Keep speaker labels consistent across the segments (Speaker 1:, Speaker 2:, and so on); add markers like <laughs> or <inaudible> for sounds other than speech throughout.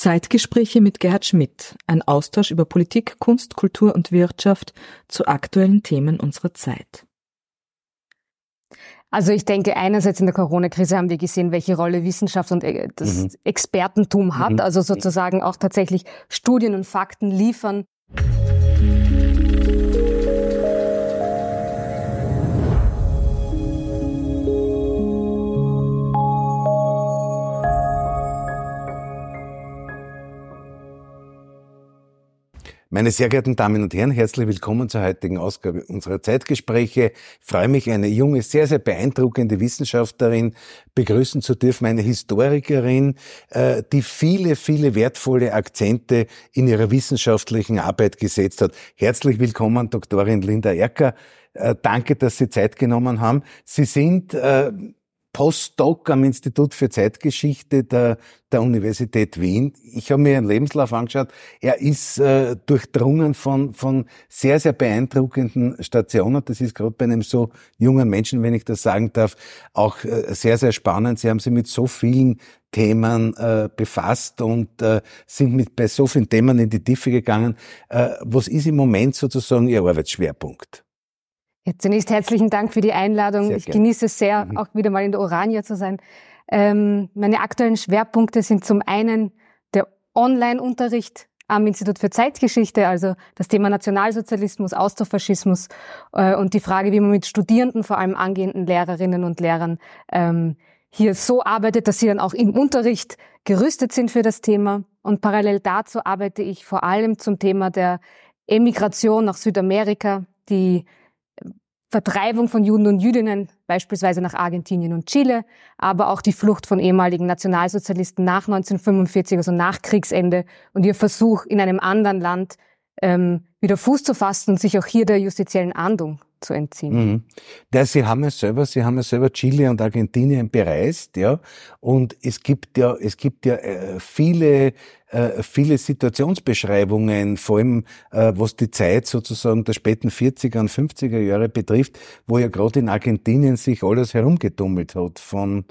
Speaker 1: Zeitgespräche mit Gerhard Schmidt, ein Austausch über Politik, Kunst, Kultur und Wirtschaft zu aktuellen Themen unserer Zeit.
Speaker 2: Also ich denke, einerseits in der Corona-Krise haben wir gesehen, welche Rolle Wissenschaft und äh, das mhm. Expertentum hat, mhm. also sozusagen auch tatsächlich Studien und Fakten liefern.
Speaker 3: Meine sehr geehrten Damen und Herren, herzlich willkommen zur heutigen Ausgabe unserer Zeitgespräche. Ich freue mich, eine junge, sehr, sehr beeindruckende Wissenschaftlerin begrüßen zu dürfen, eine Historikerin, äh, die viele, viele wertvolle Akzente in ihrer wissenschaftlichen Arbeit gesetzt hat. Herzlich willkommen, Doktorin Linda Erker. Äh, danke, dass Sie Zeit genommen haben. Sie sind äh, Postdoc am Institut für Zeitgeschichte der, der Universität Wien. Ich habe mir Ihren Lebenslauf angeschaut. Er ist äh, durchdrungen von, von sehr, sehr beeindruckenden Stationen. Das ist gerade bei einem so jungen Menschen, wenn ich das sagen darf, auch äh, sehr, sehr spannend. Sie haben sich mit so vielen Themen äh, befasst und äh, sind mit bei so vielen Themen in die Tiefe gegangen. Äh, was ist im Moment sozusagen Ihr Arbeitsschwerpunkt?
Speaker 2: Ja, zunächst herzlichen Dank für die Einladung. Sehr ich gern. genieße es sehr, mhm. auch wieder mal in der Orania zu sein. Ähm, meine aktuellen Schwerpunkte sind zum einen der Online-Unterricht am Institut für Zeitgeschichte, also das Thema Nationalsozialismus, Austrofaschismus äh, und die Frage, wie man mit Studierenden, vor allem angehenden Lehrerinnen und Lehrern, ähm, hier so arbeitet, dass sie dann auch im Unterricht gerüstet sind für das Thema. Und parallel dazu arbeite ich vor allem zum Thema der Emigration nach Südamerika, die Vertreibung von Juden und Jüdinnen, beispielsweise nach Argentinien und Chile, aber auch die Flucht von ehemaligen Nationalsozialisten nach 1945, also nach Kriegsende, und ihr Versuch, in einem anderen Land ähm, wieder Fuß zu fassen und sich auch hier der justiziellen Ahndung zu entziehen. Mhm.
Speaker 3: Ja, Sie haben ja selber, Sie haben ja selber Chile und Argentinien bereist, ja. Und es gibt ja, es gibt ja äh, viele, äh, viele Situationsbeschreibungen, vor allem äh, was die Zeit sozusagen der späten 40er und 50er Jahre betrifft, wo ja gerade in Argentinien sich alles herumgetummelt hat, von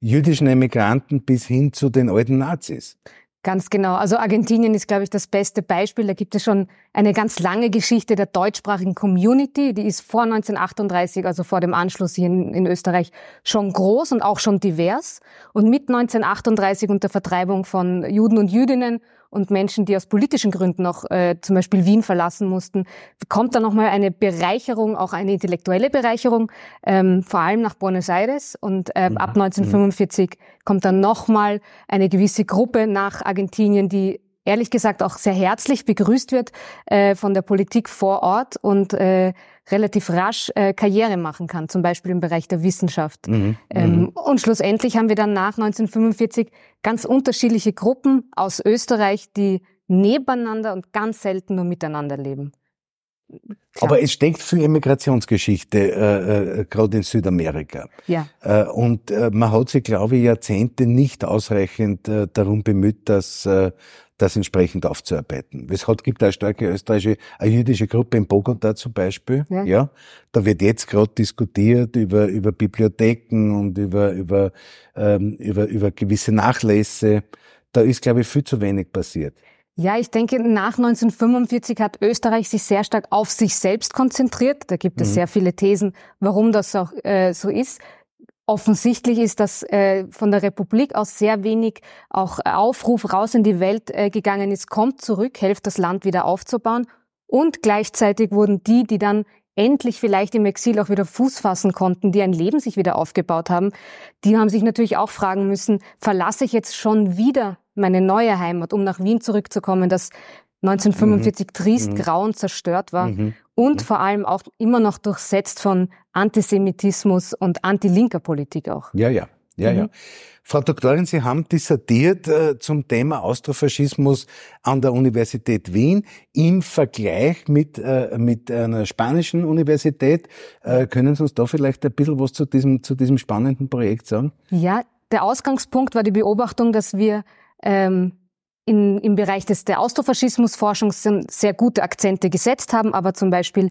Speaker 3: jüdischen Emigranten bis hin zu den alten Nazis.
Speaker 2: Ganz genau. Also Argentinien ist, glaube ich, das beste Beispiel. Da gibt es schon eine ganz lange Geschichte der deutschsprachigen Community. Die ist vor 1938, also vor dem Anschluss hier in, in Österreich, schon groß und auch schon divers. Und mit 1938 und der Vertreibung von Juden und Jüdinnen und Menschen, die aus politischen Gründen auch äh, zum Beispiel Wien verlassen mussten, kommt da nochmal eine Bereicherung, auch eine intellektuelle Bereicherung, ähm, vor allem nach Buenos Aires. Und äh, ab 1945 mhm. kommt dann nochmal eine gewisse Gruppe nach Argentinien, die ehrlich gesagt auch sehr herzlich begrüßt wird äh, von der Politik vor Ort und äh, relativ rasch äh, Karriere machen kann, zum Beispiel im Bereich der Wissenschaft. Mhm. Ähm, mhm. und schlussendlich haben wir dann nach 1945 ganz unterschiedliche Gruppen aus Österreich, die nebeneinander und ganz selten nur miteinander leben.
Speaker 3: Klar. Aber es steckt viel Immigrationsgeschichte, äh, äh, gerade in Südamerika.
Speaker 2: Ja.
Speaker 3: Äh, und äh, man hat sich, glaube ich, Jahrzehnte nicht ausreichend äh, darum bemüht, dass äh, das entsprechend aufzuarbeiten. Es hat, gibt eine starke österreichische, eine jüdische Gruppe in Bogota zum Beispiel. Ja. ja da wird jetzt gerade diskutiert über, über Bibliotheken und über, über, ähm, über, über gewisse Nachlässe. Da ist, glaube ich, viel zu wenig passiert.
Speaker 2: Ja, ich denke, nach 1945 hat Österreich sich sehr stark auf sich selbst konzentriert. Da gibt es mhm. sehr viele Thesen, warum das auch äh, so ist. Offensichtlich ist, dass äh, von der Republik aus sehr wenig auch Aufruf raus in die Welt äh, gegangen ist, kommt zurück, helft das Land wieder aufzubauen. Und gleichzeitig wurden die, die dann endlich vielleicht im Exil auch wieder Fuß fassen konnten, die ein Leben sich wieder aufgebaut haben, die haben sich natürlich auch fragen müssen, verlasse ich jetzt schon wieder meine neue Heimat, um nach Wien zurückzukommen, das 1945 mhm. Triest, mhm. Grauen zerstört war mhm. Und vor allem auch immer noch durchsetzt von Antisemitismus und antilinker Politik auch.
Speaker 3: Ja, ja. Ja, ja. Mhm. Frau Doktorin, Sie haben dissertiert äh, zum Thema Austrofaschismus an der Universität Wien im Vergleich mit, äh, mit einer spanischen Universität. Äh, können Sie uns da vielleicht ein bisschen was zu diesem, zu diesem spannenden Projekt sagen?
Speaker 2: Ja, der Ausgangspunkt war die Beobachtung, dass wir ähm, in, im Bereich des, der Austrofaschismusforschung sehr gute Akzente gesetzt haben, aber zum Beispiel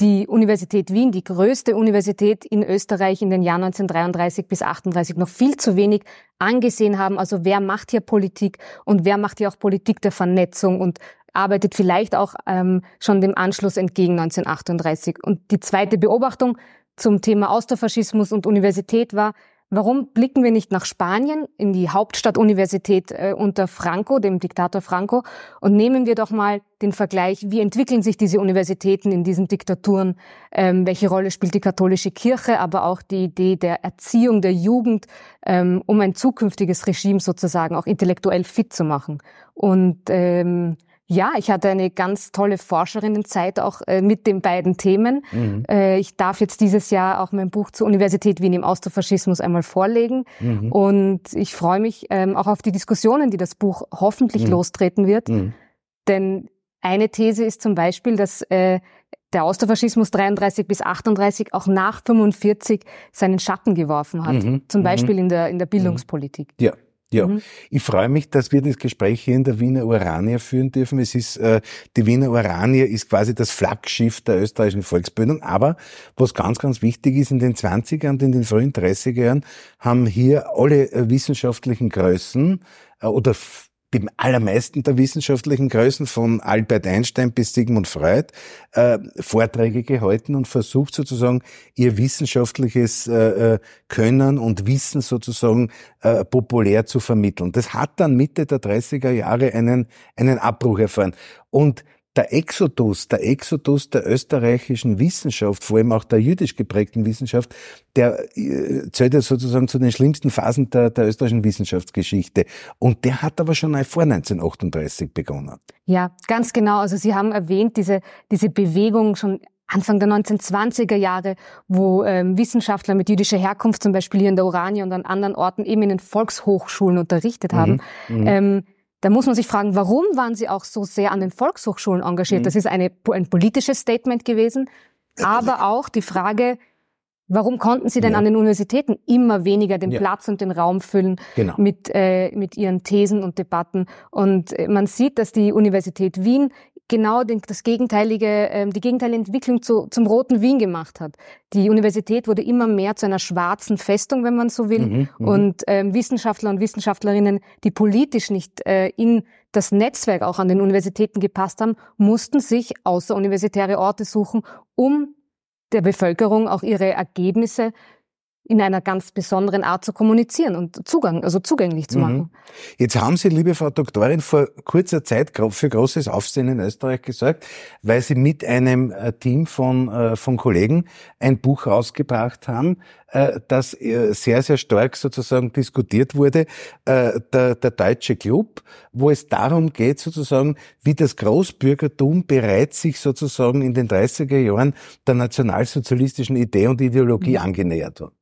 Speaker 2: die Universität Wien, die größte Universität in Österreich in den Jahren 1933 bis 38 noch viel zu wenig angesehen haben. Also wer macht hier Politik und wer macht hier auch Politik der Vernetzung und arbeitet vielleicht auch ähm, schon dem Anschluss entgegen 1938. Und die zweite Beobachtung zum Thema Austrofaschismus und Universität war, Warum blicken wir nicht nach Spanien, in die Hauptstadtuniversität äh, unter Franco, dem Diktator Franco, und nehmen wir doch mal den Vergleich, wie entwickeln sich diese Universitäten in diesen Diktaturen, ähm, welche Rolle spielt die katholische Kirche, aber auch die Idee der Erziehung der Jugend, ähm, um ein zukünftiges Regime sozusagen auch intellektuell fit zu machen. Und ähm, ja, ich hatte eine ganz tolle Forscherinnenzeit auch äh, mit den beiden Themen. Mhm. Äh, ich darf jetzt dieses Jahr auch mein Buch zur Universität Wien im Austrofaschismus einmal vorlegen. Mhm. Und ich freue mich ähm, auch auf die Diskussionen, die das Buch hoffentlich mhm. lostreten wird. Mhm. Denn eine These ist zum Beispiel, dass äh, der Austrofaschismus 33 bis 38 auch nach 45 seinen Schatten geworfen hat. Mhm. Zum mhm. Beispiel in der, in der Bildungspolitik.
Speaker 3: Ja. Ja, mhm. ich freue mich, dass wir das Gespräch hier in der Wiener Urania führen dürfen. Es ist, äh, die Wiener Urania ist quasi das Flaggschiff der österreichischen Volksbildung. Aber was ganz, ganz wichtig ist, in den 20er und in den frühen 30er Jahren haben hier alle äh, wissenschaftlichen Größen äh, oder die allermeisten der wissenschaftlichen Größen von Albert Einstein bis Sigmund Freud äh, Vorträge gehalten und versucht sozusagen ihr wissenschaftliches äh, äh, Können und Wissen sozusagen äh, populär zu vermitteln. Das hat dann Mitte der 30er Jahre einen, einen Abbruch erfahren. Und der Exodus, der Exodus der österreichischen Wissenschaft, vor allem auch der jüdisch geprägten Wissenschaft, der äh, zählt ja sozusagen zu den schlimmsten Phasen der, der österreichischen Wissenschaftsgeschichte. Und der hat aber schon vor 1938 begonnen.
Speaker 2: Ja, ganz genau. Also Sie haben erwähnt, diese, diese Bewegung schon Anfang der 1920er Jahre, wo ähm, Wissenschaftler mit jüdischer Herkunft zum Beispiel hier in der Urania und an anderen Orten eben in den Volkshochschulen unterrichtet haben. Mhm, mhm. ähm, da muss man sich fragen, warum waren sie auch so sehr an den Volkshochschulen engagiert? Mhm. Das ist eine, ein politisches Statement gewesen, aber <laughs> auch die Frage, warum konnten sie denn ja. an den Universitäten immer weniger den ja. Platz und den Raum füllen genau. mit, äh, mit ihren Thesen und Debatten? Und äh, man sieht, dass die Universität Wien genau den, das gegenteilige, ähm, die gegenteilige Entwicklung zu, zum roten Wien gemacht hat. Die Universität wurde immer mehr zu einer schwarzen Festung, wenn man so will. Mhm, mhm, und ähm, Wissenschaftler und Wissenschaftlerinnen, die politisch nicht äh, in das Netzwerk auch an den Universitäten gepasst haben, mussten sich außeruniversitäre Orte suchen, um der Bevölkerung auch ihre Ergebnisse in einer ganz besonderen Art zu kommunizieren und Zugang, also zugänglich zu mhm. machen.
Speaker 3: Jetzt haben Sie, liebe Frau Doktorin, vor kurzer Zeit für großes Aufsehen in Österreich gesorgt, weil Sie mit einem äh, Team von, äh, von Kollegen ein Buch rausgebracht haben, äh, das sehr, sehr stark sozusagen diskutiert wurde, der, der Deutsche Club, wo es darum geht sozusagen, wie das Großbürgertum bereits sich sozusagen in den 30er Jahren der nationalsozialistischen Idee und Ideologie mhm. angenähert hat.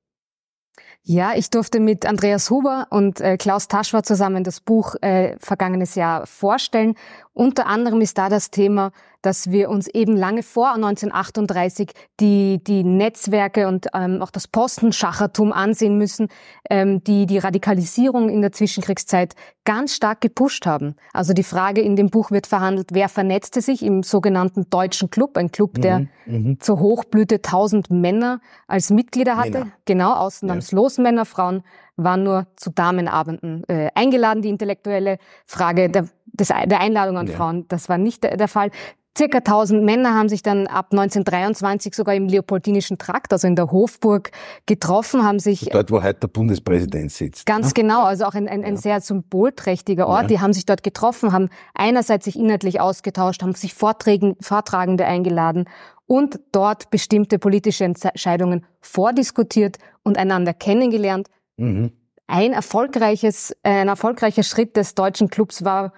Speaker 2: Ja, ich durfte mit Andreas Huber und äh, Klaus Taschwer zusammen das Buch äh, vergangenes Jahr vorstellen. Unter anderem ist da das Thema dass wir uns eben lange vor 1938 die, die Netzwerke und ähm, auch das Postenschachertum ansehen müssen, ähm, die die Radikalisierung in der Zwischenkriegszeit ganz stark gepusht haben. Also die Frage in dem Buch wird verhandelt, wer vernetzte sich im sogenannten Deutschen Club, ein Club, der mhm, mhm. zur Hochblüte 1000 Männer als Mitglieder hatte, Männer. genau, ausnahmslos ja. Männer, Frauen waren nur zu Damenabenden äh, eingeladen. Die intellektuelle Frage der, des, der Einladung an ja. Frauen, das war nicht der, der Fall. Circa 1000 Männer haben sich dann ab 1923 sogar im Leopoldinischen Trakt, also in der Hofburg, getroffen, haben sich...
Speaker 3: Dort, wo heute der Bundespräsident sitzt.
Speaker 2: Ganz ne? genau, also auch ein, ein, ein ja. sehr symbolträchtiger Ort. Ja. Die haben sich dort getroffen, haben einerseits sich inhaltlich ausgetauscht, haben sich Vorträgen, Vortragende eingeladen und dort bestimmte politische Entscheidungen vordiskutiert und einander kennengelernt. Mhm. Ein erfolgreiches, ein erfolgreicher Schritt des deutschen Clubs war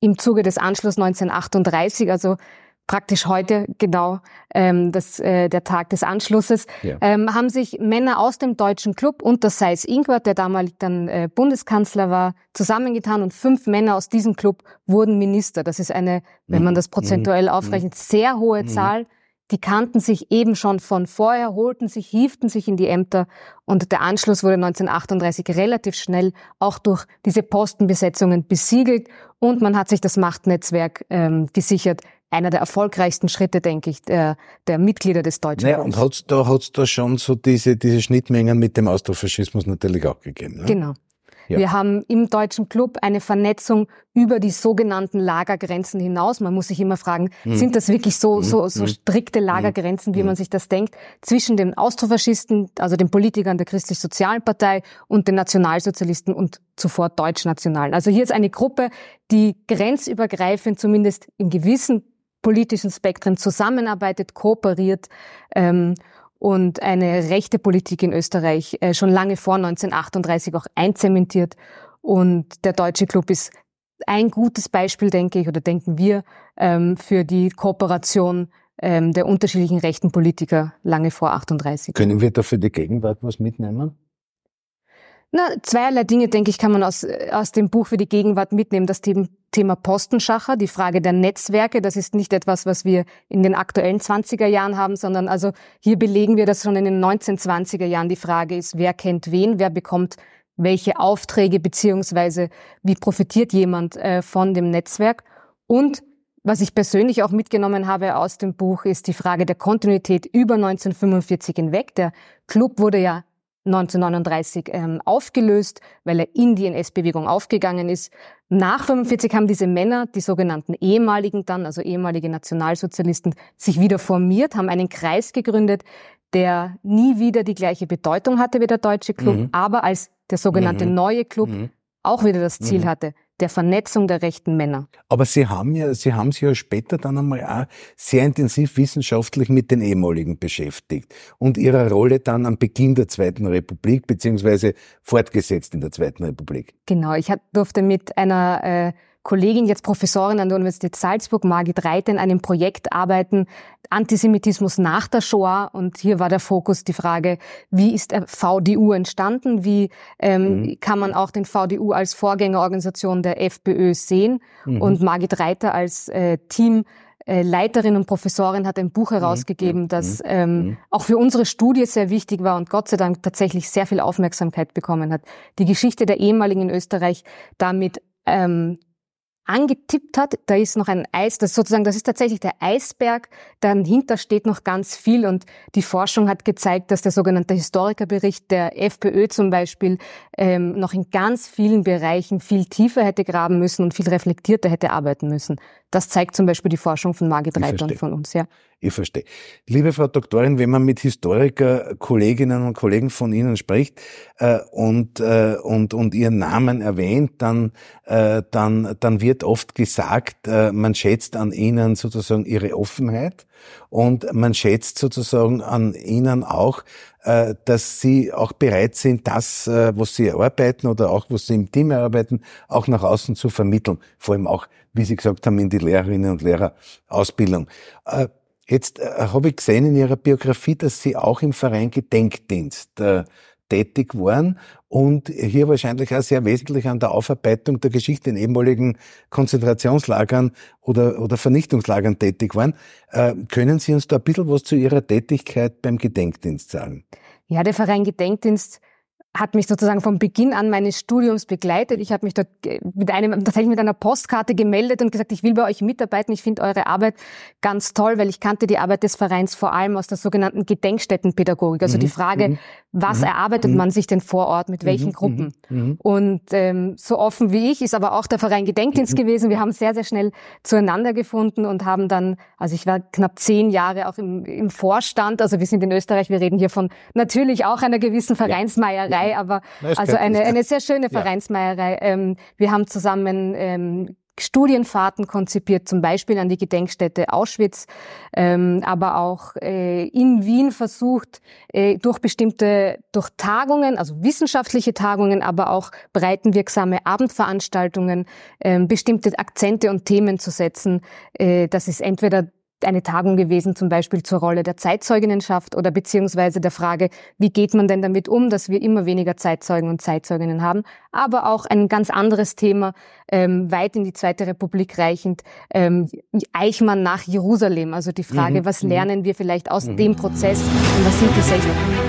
Speaker 2: im Zuge des Anschlusses 1938, also praktisch heute genau ähm, das, äh, der Tag des Anschlusses, ja. ähm, haben sich Männer aus dem deutschen Club unter Seis Ingwart, der damalig dann äh, Bundeskanzler war, zusammengetan und fünf Männer aus diesem Club wurden Minister. Das ist eine, wenn man mhm. das prozentuell mhm. aufrechnet, sehr hohe mhm. Zahl. Die kannten sich eben schon von vorher, holten sich, hieften sich in die Ämter und der Anschluss wurde 1938 relativ schnell auch durch diese Postenbesetzungen besiegelt und man hat sich das Machtnetzwerk ähm, gesichert. einer der erfolgreichsten Schritte, denke ich, der, der Mitglieder des Deutschen
Speaker 3: naja, Und hat's da, hat's da schon so diese, diese Schnittmengen mit dem Austrofaschismus natürlich auch gegeben. Ne?
Speaker 2: Genau. Ja. Wir haben im Deutschen Club eine Vernetzung über die sogenannten Lagergrenzen hinaus. Man muss sich immer fragen, mhm. sind das wirklich so, so, hm. so hm. strikte hm. Lagergrenzen, wie man sich das denkt, zwischen den Austrofaschisten, also den Politikern der Christlich-Sozialen Partei und den Nationalsozialisten und zuvor Deutschnationalen. Also hier ist eine Gruppe, die grenzübergreifend zumindest in gewissen politischen Spektren zusammenarbeitet, kooperiert ähm, und eine rechte Politik in Österreich äh, schon lange vor 1938 auch einzementiert. Und der Deutsche Club ist ein gutes Beispiel, denke ich, oder denken wir, ähm, für die Kooperation ähm, der unterschiedlichen rechten Politiker lange vor 38.
Speaker 3: Können wir da für die Gegenwart was mitnehmen?
Speaker 2: Na, zweierlei Dinge, denke ich, kann man aus, aus dem Buch für die Gegenwart mitnehmen. Das Thema Postenschacher, die Frage der Netzwerke, das ist nicht etwas, was wir in den aktuellen 20er Jahren haben, sondern also hier belegen wir, dass schon in den 1920er Jahren die Frage ist, wer kennt wen, wer bekommt welche Aufträge, beziehungsweise wie profitiert jemand äh, von dem Netzwerk. Und was ich persönlich auch mitgenommen habe aus dem Buch, ist die Frage der Kontinuität über 1945 hinweg. Der Club wurde ja 1939 ähm, aufgelöst, weil er in die NS-Bewegung aufgegangen ist. Nach 45 haben diese Männer, die sogenannten ehemaligen dann, also ehemalige Nationalsozialisten, sich wieder formiert, haben einen Kreis gegründet, der nie wieder die gleiche Bedeutung hatte wie der Deutsche Club, mhm. aber als der sogenannte mhm. neue Club mhm. auch wieder das Ziel mhm. hatte, der Vernetzung der rechten Männer.
Speaker 3: Aber Sie haben ja, Sie haben sich ja später dann einmal auch sehr intensiv wissenschaftlich mit den ehemaligen beschäftigt und Ihrer Rolle dann am Beginn der Zweiten Republik beziehungsweise fortgesetzt in der Zweiten Republik.
Speaker 2: Genau, ich durfte mit einer äh, Kollegin, jetzt Professorin an der Universität Salzburg, Margit Reit, in einem Projekt arbeiten, Antisemitismus nach der Shoah. Und hier war der Fokus die Frage, wie ist VDU entstanden? Wie ähm, mhm. kann man auch den VDU als Vorgängerorganisation der FPÖ sehen? Mhm. Und Margit Reiter als äh, Team äh, Leiterin und Professorin hat ein Buch mhm. herausgegeben, mhm. das ähm, mhm. auch für unsere Studie sehr wichtig war und Gott sei Dank tatsächlich sehr viel Aufmerksamkeit bekommen hat. Die Geschichte der ehemaligen Österreich damit ähm, angetippt hat. Da ist noch ein Eis, das sozusagen, das ist tatsächlich der Eisberg. Dahinter steht noch ganz viel und die Forschung hat gezeigt, dass der sogenannte Historikerbericht der FPÖ zum Beispiel ähm, noch in ganz vielen Bereichen viel tiefer hätte graben müssen und viel reflektierter hätte arbeiten müssen. Das zeigt zum Beispiel die Forschung von Margit Reiter und von uns, ja.
Speaker 3: Ich verstehe. Liebe Frau Doktorin, wenn man mit Historiker, Kolleginnen und Kollegen von Ihnen spricht äh, und, äh, und, und Ihren Namen erwähnt, dann, äh, dann, dann wird oft gesagt, äh, man schätzt an Ihnen sozusagen Ihre Offenheit und man schätzt sozusagen an Ihnen auch, äh, dass Sie auch bereit sind, das, äh, was Sie erarbeiten oder auch was Sie im Team erarbeiten, auch nach außen zu vermitteln. Vor allem auch, wie Sie gesagt haben, in die Lehrerinnen und Lehrerausbildung. Äh, jetzt habe ich gesehen in Ihrer Biografie, dass Sie auch im Verein Gedenkdienst tätig waren und hier wahrscheinlich auch sehr wesentlich an der Aufarbeitung der Geschichte in ehemaligen Konzentrationslagern oder, oder Vernichtungslagern tätig waren. Äh, können Sie uns da ein bisschen was zu Ihrer Tätigkeit beim Gedenkdienst sagen?
Speaker 2: Ja, der Verein Gedenkdienst hat mich sozusagen vom Beginn an meines Studiums begleitet. Ich habe mich dort mit einem, tatsächlich mit einer Postkarte gemeldet und gesagt, ich will bei euch mitarbeiten. Ich finde eure Arbeit ganz toll, weil ich kannte die Arbeit des Vereins vor allem aus der sogenannten Gedenkstättenpädagogik. Also mhm. die Frage, mhm. Was mhm. erarbeitet mhm. man sich denn vor Ort, mit welchen mhm. Gruppen? Mhm. Und ähm, so offen wie ich ist aber auch der Verein Gedenkdienst gewesen. Wir haben sehr, sehr schnell zueinander gefunden und haben dann, also ich war knapp zehn Jahre auch im, im Vorstand. Also wir sind in Österreich, wir reden hier von natürlich auch einer gewissen Vereinsmeierei. Vereinsmeierei, aber also eine, eine sehr schöne Vereinsmeierei. Ähm, wir haben zusammen ähm, Studienfahrten konzipiert, zum Beispiel an die Gedenkstätte Auschwitz, ähm, aber auch äh, in Wien versucht, äh, durch bestimmte, durch Tagungen, also wissenschaftliche Tagungen, aber auch breitenwirksame Abendveranstaltungen, äh, bestimmte Akzente und Themen zu setzen. Äh, das ist entweder eine Tagung gewesen, zum Beispiel zur Rolle der Zeitzeuginnenschaft oder beziehungsweise der Frage, wie geht man denn damit um, dass wir immer weniger Zeitzeugen und Zeitzeuginnen haben, aber auch ein ganz anderes Thema, ähm, weit in die Zweite Republik reichend, ähm, Eichmann nach Jerusalem, also die Frage, mhm. was mhm. lernen wir vielleicht aus mhm. dem Prozess und was sind die Segel?